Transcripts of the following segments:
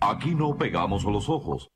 Aquí no pegamos los ojos.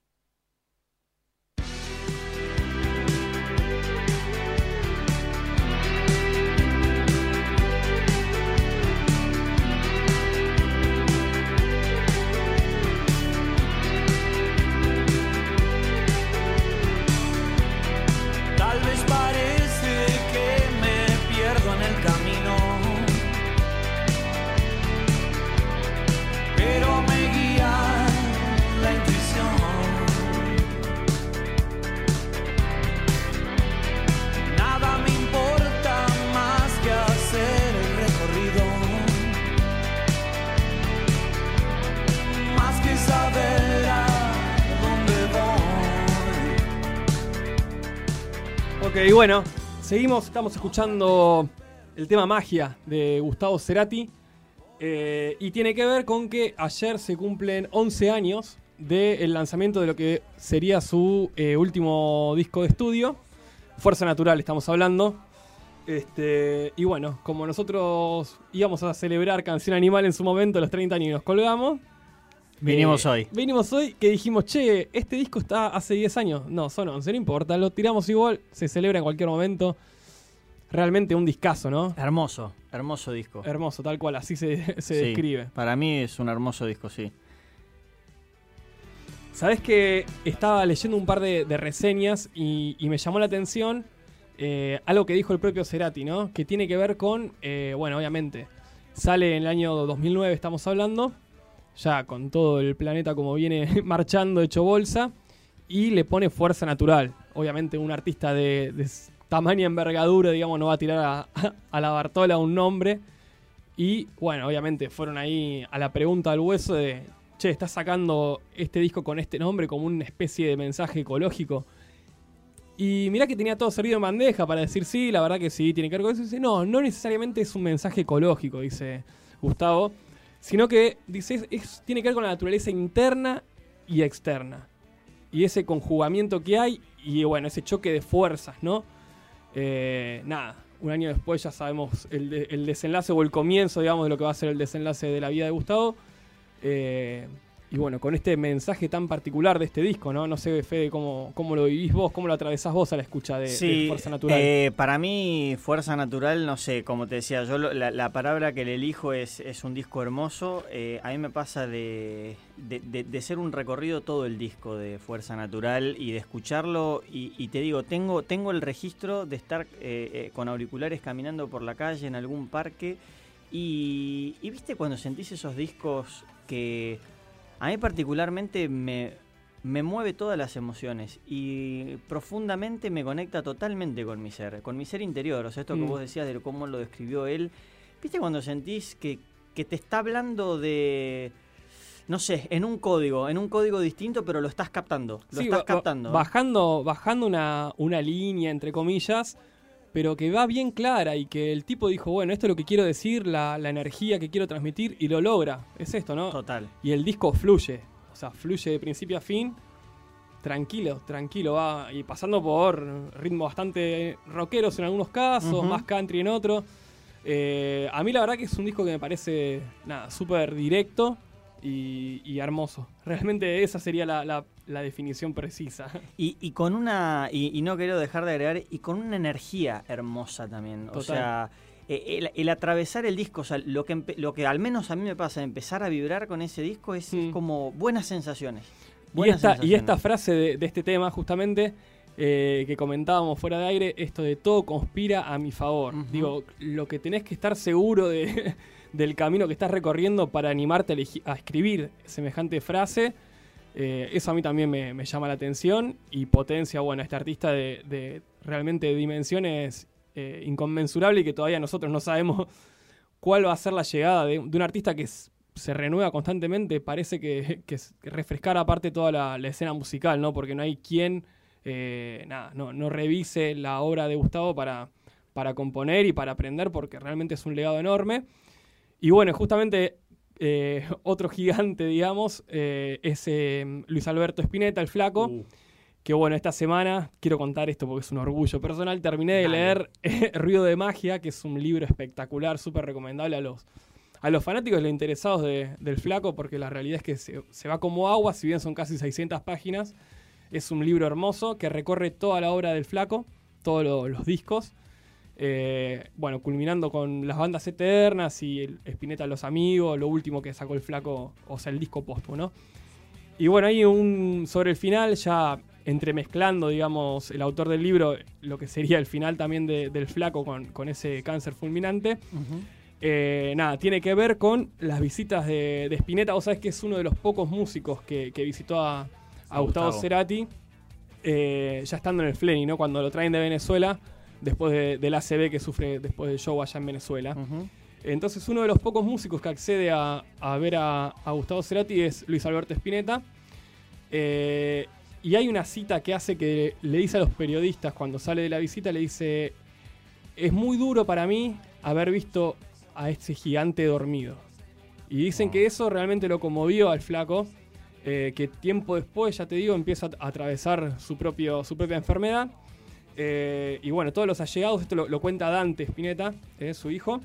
Ok, bueno, seguimos, estamos escuchando el tema Magia de Gustavo Cerati. eh, y tiene que ver con que ayer se cumplen 11 años del lanzamiento de lo que sería su eh, último disco de estudio. Fuerza Natural, estamos hablando. Este, y bueno, como nosotros íbamos a celebrar Canción Animal en su momento, los 30 años y nos colgamos. Vinimos eh, hoy. Vinimos hoy que dijimos, che, este disco está hace 10 años. No, son 11, no importa, lo tiramos igual, se celebra en cualquier momento. Realmente un discazo, ¿no? Hermoso, hermoso disco. Hermoso, tal cual, así se, se Sí, describe. Para mí es un hermoso disco, sí. Sabes que estaba leyendo un par de, de reseñas y, y me llamó la atención eh, algo que dijo el propio Cerati, ¿no? Que tiene que ver con, eh, bueno, obviamente, sale en el año 2009, estamos hablando, ya con todo el planeta como viene marchando, hecho bolsa, y le pone fuerza natural. Obviamente un artista de, de tamaña envergadura, digamos, no va a tirar a, la Bartola un nombre. Y bueno, obviamente fueron ahí a la pregunta del hueso de, che, estás sacando este disco con este nombre como una especie de mensaje ecológico. Y mirá que tenía todo servido en bandeja para decir sí, la verdad que sí, tiene que ver con eso. Dice, no, no necesariamente es un mensaje ecológico, dice Gustavo, sino que dice, es- tiene que ver con la naturaleza interna y externa. Y ese conjugamiento que hay y bueno, ese choque de fuerzas, ¿no? Eh, nada, un año después ya sabemos el, el desenlace o el comienzo, digamos, de lo que va a ser el desenlace de la vida de Gustavo. Eh, y bueno, con este mensaje tan particular de este disco, ¿no? No sé, Fede, cómo, cómo lo vivís vos, cómo lo atravesás vos a la escucha de, de Sí, Fuerza Natural. eh, para mí, Fuerza Natural, no sé, como te decía, yo lo- la, la palabra que le elijo es, es un disco hermoso. Eh, a mí me pasa de, de, ser un recorrido todo el disco de Fuerza Natural y de escucharlo. Y, y te digo, tengo, tengo el registro de estar eh, eh, con auriculares caminando por la calle en algún parque. Y, y viste cuando sentís esos discos que a mí particularmente me, me mueve todas las emociones y profundamente me conecta totalmente con mi ser, con mi ser interior. O sea, esto que Mm. vos decías de cómo lo describió él. ¿Viste cuando sentís que, que te está hablando de, no sé, en un código, en un código distinto, pero lo estás captando? Lo Sí, estás captando. Bajando, bajando una, una línea, entre comillas, pero que va bien clara y que el tipo dijo, bueno, esto es lo que quiero decir, la, la energía que quiero transmitir, y lo logra. Es esto, ¿no? Total. Y el disco fluye, o sea, fluye de principio a fin, tranquilo, tranquilo, va, y pasando por ritmos bastante rockeros en algunos casos, Ujú. más country en otros. Eh, a mí la verdad que es un disco que me parece, nada, súper directo y, y hermoso. Realmente esa sería la, la- la definición precisa. Y, y con una, y, y no quiero dejar de agregar, y con una energía hermosa también. O sea, eh, el, el atravesar el disco, o sea, lo que, lo que al menos a mí me pasa, empezar a vibrar con ese disco es, es como buenas sensaciones. Y esta, y sensaciones. esta frase de, de este tema, justamente, eh, que comentábamos fuera de aire, esto de todo conspira a mi favor. Digo, lo que tenés que estar seguro de, del camino que estás recorriendo para animarte a escribir semejante frase, eh, eso a mí también me, llama la atención y potencia, bueno, a este artista de, realmente dimensiones eh, inconmensurables y que todavía nosotros no sabemos cuál va a ser la llegada de, un artista que se renueva constantemente. Parece que, que refrescar aparte toda la, la escena musical, ¿no? Porque no hay quien eh, nada, no, no revise la obra de Gustavo para, para componer y para aprender, porque realmente es un legado enorme. Y bueno, justamente eh, otro gigante, digamos, eh, es eh, Luis Alberto Spinetta, el flaco. Que bueno, esta semana, quiero contar esto porque es un orgullo personal, terminé de Dale. leer Ruido de Magia, que es un libro espectacular, súper recomendable a los, a los fanáticos y los interesados de- del flaco, porque la realidad es que se, se va como agua, si bien son casi 600 páginas. Es un libro hermoso que recorre toda la obra del flaco, todos lo- los discos. Eh, bueno, culminando con las bandas eternas y el Spinetta Los Amigos, lo último que sacó el flaco, o sea, el disco póstumo, ¿no? Y bueno, ahí un, sobre el final, ya entremezclando, digamos, el autor del libro, lo que sería el final también de- del flaco con, con ese cáncer fulminante. Eh, nada, tiene que ver con las visitas de, de Spinetta. Vos sabés que es uno de los pocos músicos que, que visitó a, Gustavo, Gustavo. Cerati, eh, ya estando en el Flenny, ¿no? Cuando lo traen de Venezuela, después de- del ACV que sufre después del show allá en Venezuela. Entonces uno de los pocos músicos que accede a, a ver a, a Gustavo Cerati es Luis Alberto Spinetta. Eh, y hay una cita que hace que le dice a los periodistas cuando sale de la visita, le dice, es muy duro para mí haber visto a este gigante dormido. Y dicen que eso realmente lo conmovió al flaco, eh, que tiempo después, ya te digo, empieza a atravesar su, propio, su propia enfermedad. Eh, y bueno, todos los allegados, esto lo, cuenta Dante Spinetta, eh, su hijo.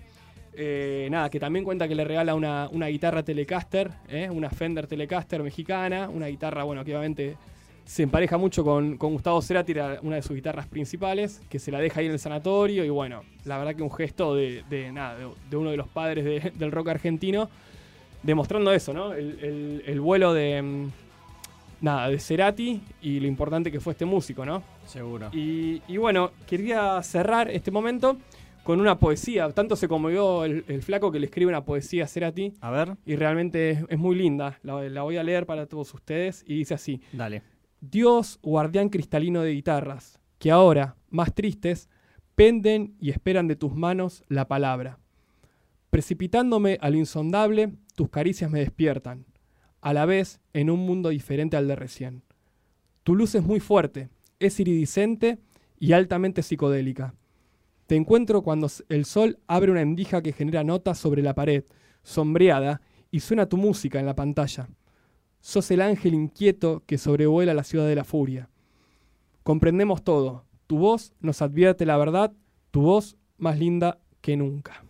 Eh, nada, que también cuenta que le regala una, una guitarra Telecaster, una Fender Telecaster mexicana, una guitarra, bueno, que obviamente se empareja mucho con, con Gustavo Cerati, era una de sus guitarras principales, que se la deja ahí en el sanatorio y bueno, la verdad que un gesto de, nada, de, uno de los padres de- del rock argentino, demostrando eso, ¿no? El vuelo de, mm, nada, de Cerati y lo importante que fue este músico, ¿no? Seguro. Y, y bueno, quería cerrar este momento con una poesía. Tanto se conmovió el, el flaco que le escribe una poesía a Cerati A ver, y realmente es, es muy linda. La, la voy a leer para todos ustedes y dice así. dale. Dios, guardián cristalino de guitarras, que ahora, más tristes, penden y esperan de tus manos la palabra. Precipitándome a lo insondable, tus caricias me despiertan, a la vez en un mundo diferente al de recién. Tu luz es muy fuerte, es iridiscente y altamente psicodélica. Te encuentro cuando el sol abre una endija que genera notas sobre la pared, sombreada, y suena tu música en la pantalla. Sos el ángel inquieto que sobrevuela la ciudad de la furia. Comprendemos todo. Tu voz nos advierte la verdad, tu voz más linda que nunca.